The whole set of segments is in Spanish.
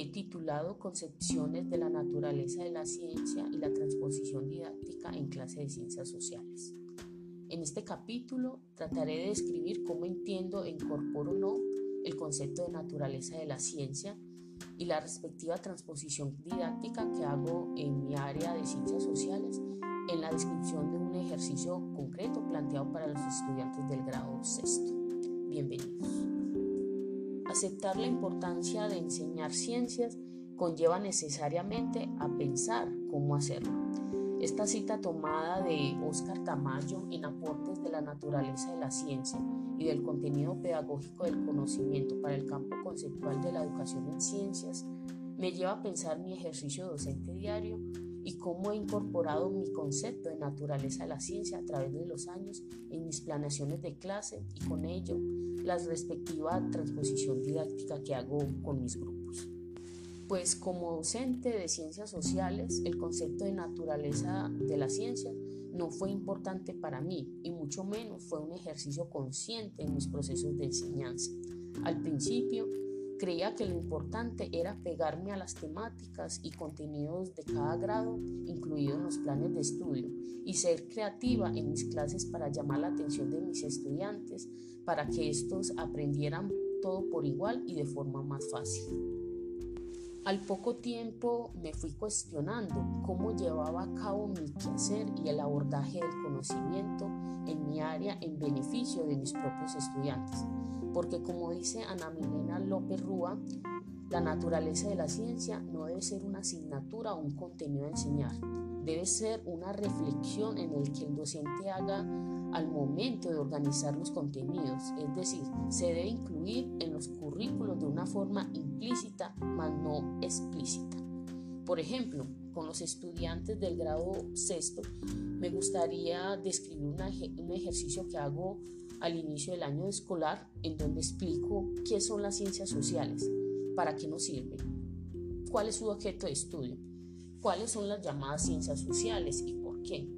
he titulado Concepciones de la naturaleza de la ciencia y la transposición didáctica en clase de ciencias sociales. En este capítulo trataré de describir cómo entiendo e incorporo o no el concepto de naturaleza de la ciencia y la respectiva transposición didáctica que hago en mi área de ciencias sociales en la descripción de un ejercicio concreto planteado para los estudiantes del grado sexto. Bienvenidos. Aceptar la importancia de enseñar ciencias conlleva necesariamente a pensar cómo hacerlo. Esta cita tomada de Oscar Tamayo en Aportes de la Naturaleza de la Ciencia y del contenido pedagógico del conocimiento para el campo conceptual de la educación en ciencias me lleva a pensar mi ejercicio docente diario y cómo he incorporado mi concepto de naturaleza de la ciencia a través de los años en mis planeaciones de clase y con ello la respectiva transposición didáctica que hago con mis grupos. Pues como docente de ciencias sociales, el concepto de naturaleza de la ciencia no fue importante para mí y mucho menos fue un ejercicio consciente en mis procesos de enseñanza. Al principio creía que lo importante era pegarme a las temáticas y contenidos de cada grado incluidos en los planes de estudio y ser creativa en mis clases para llamar la atención de mis estudiantes para que estos aprendieran todo por igual y de forma más fácil. Al poco tiempo me fui cuestionando cómo llevaba a cabo mi quehacer y el abordaje del conocimiento en mi área en beneficio de mis propios estudiantes. Porque como dice Ana Milena López Rúa, la naturaleza de la ciencia no debe ser una asignatura o un contenido a enseñar, debe ser una reflexión en el que el docente haga al momento de organizar los contenidos, es decir, se debe incluir en los currículos de una forma implícita, mas no explícita. Por ejemplo, con los estudiantes del grado sexto, me gustaría describir un ejercicio que hago al inicio del año escolar, en donde explico qué son las ciencias sociales, para qué nos sirven, cuál es su objeto de estudio, cuáles son las llamadas ciencias sociales y por qué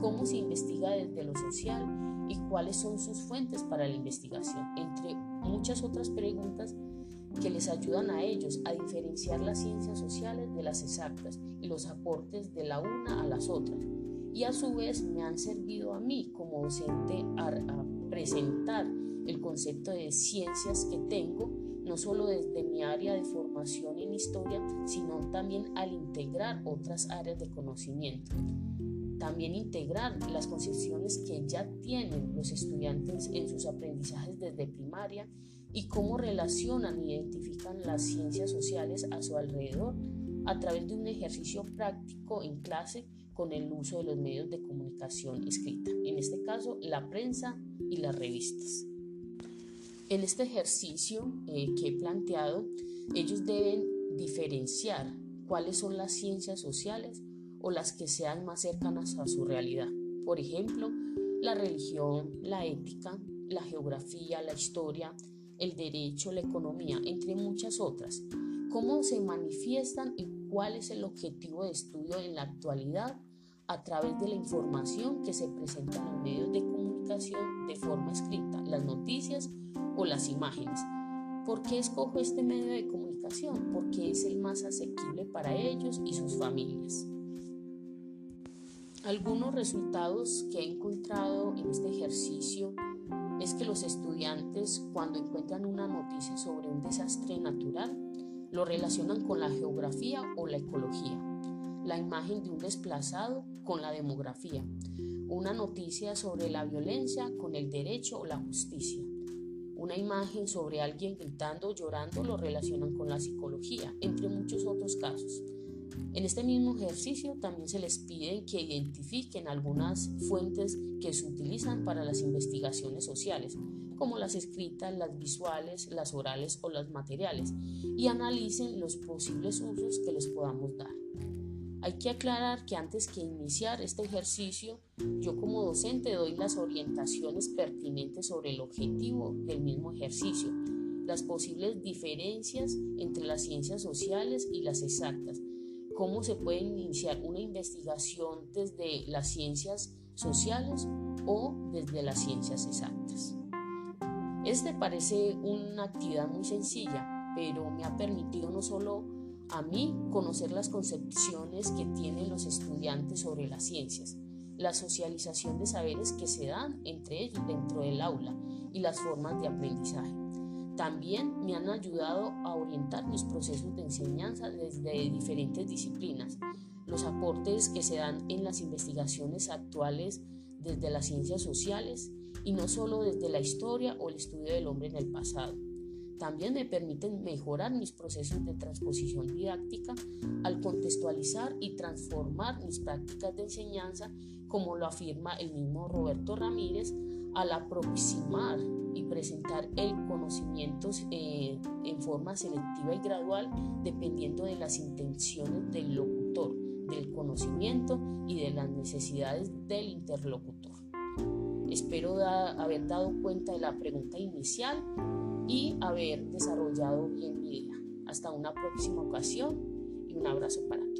cómo se investiga desde lo social y cuáles son sus fuentes para la investigación, entre muchas otras preguntas que les ayudan a ellos a diferenciar las ciencias sociales de las exactas y los aportes de la una a las otras. Y a su vez me han servido a mí como docente a, presentar el concepto de ciencias que tengo, no solo desde mi área de formación en historia, sino también al integrar otras áreas de conocimiento. También integrar las concepciones que ya tienen los estudiantes en sus aprendizajes desde primaria y cómo relacionan e identifican las ciencias sociales a su alrededor a través de un ejercicio práctico en clase con el uso de los medios de comunicación escrita, en este caso la prensa y las revistas. En este ejercicio eh, que he planteado, ellos deben diferenciar cuáles son las ciencias sociales o las que sean más cercanas a su realidad. Por ejemplo, la religión, la ética, la geografía, la historia, el derecho, la economía, entre muchas otras. ¿Cómo se manifiestan y cuál es el objetivo de estudio en la actualidad a través de la información que se presenta en los medios de comunicación de forma escrita, las noticias o las imágenes? ¿Por qué escojo este medio de comunicación? Porque es el más asequible para ellos y sus familias. Algunos resultados que he encontrado en este ejercicio es que los estudiantes cuando encuentran una noticia sobre un desastre natural lo relacionan con la geografía o la ecología, la imagen de un desplazado con la demografía, una noticia sobre la violencia con el derecho o la justicia, una imagen sobre alguien gritando o llorando lo relacionan con la psicología, entre muchos otros casos. En este mismo ejercicio también se les pide que identifiquen algunas fuentes que se utilizan para las investigaciones sociales, como las escritas, las visuales, las orales o las materiales, y analicen los posibles usos que les podamos dar. Hay que aclarar que antes que iniciar este ejercicio, yo como docente doy las orientaciones pertinentes sobre el objetivo del mismo ejercicio, las posibles diferencias entre las ciencias sociales y las exactas, cómo se puede iniciar una investigación desde las ciencias sociales o desde las ciencias exactas. Este parece una actividad muy sencilla, pero me ha permitido no solo A mí, conocer las concepciones que tienen los estudiantes sobre las ciencias, la socialización de saberes que se dan entre ellos dentro del aula y las formas de aprendizaje. También me han ayudado a orientar mis procesos de enseñanza desde diferentes disciplinas, los aportes que se dan en las investigaciones actuales desde las ciencias sociales y no solo desde la historia o el estudio del hombre en el pasado. También me permiten mejorar mis procesos de transposición didáctica al contextualizar y transformar mis prácticas de enseñanza, como lo afirma el mismo Roberto Ramírez, al aproximar y presentar el conocimiento eh, en forma selectiva y gradual dependiendo de las intenciones del locutor, del conocimiento y de las necesidades del interlocutor. Espero haber dado cuenta de la pregunta inicial y haber desarrollado bien mi idea. Hasta una próxima ocasión y un abrazo para todos.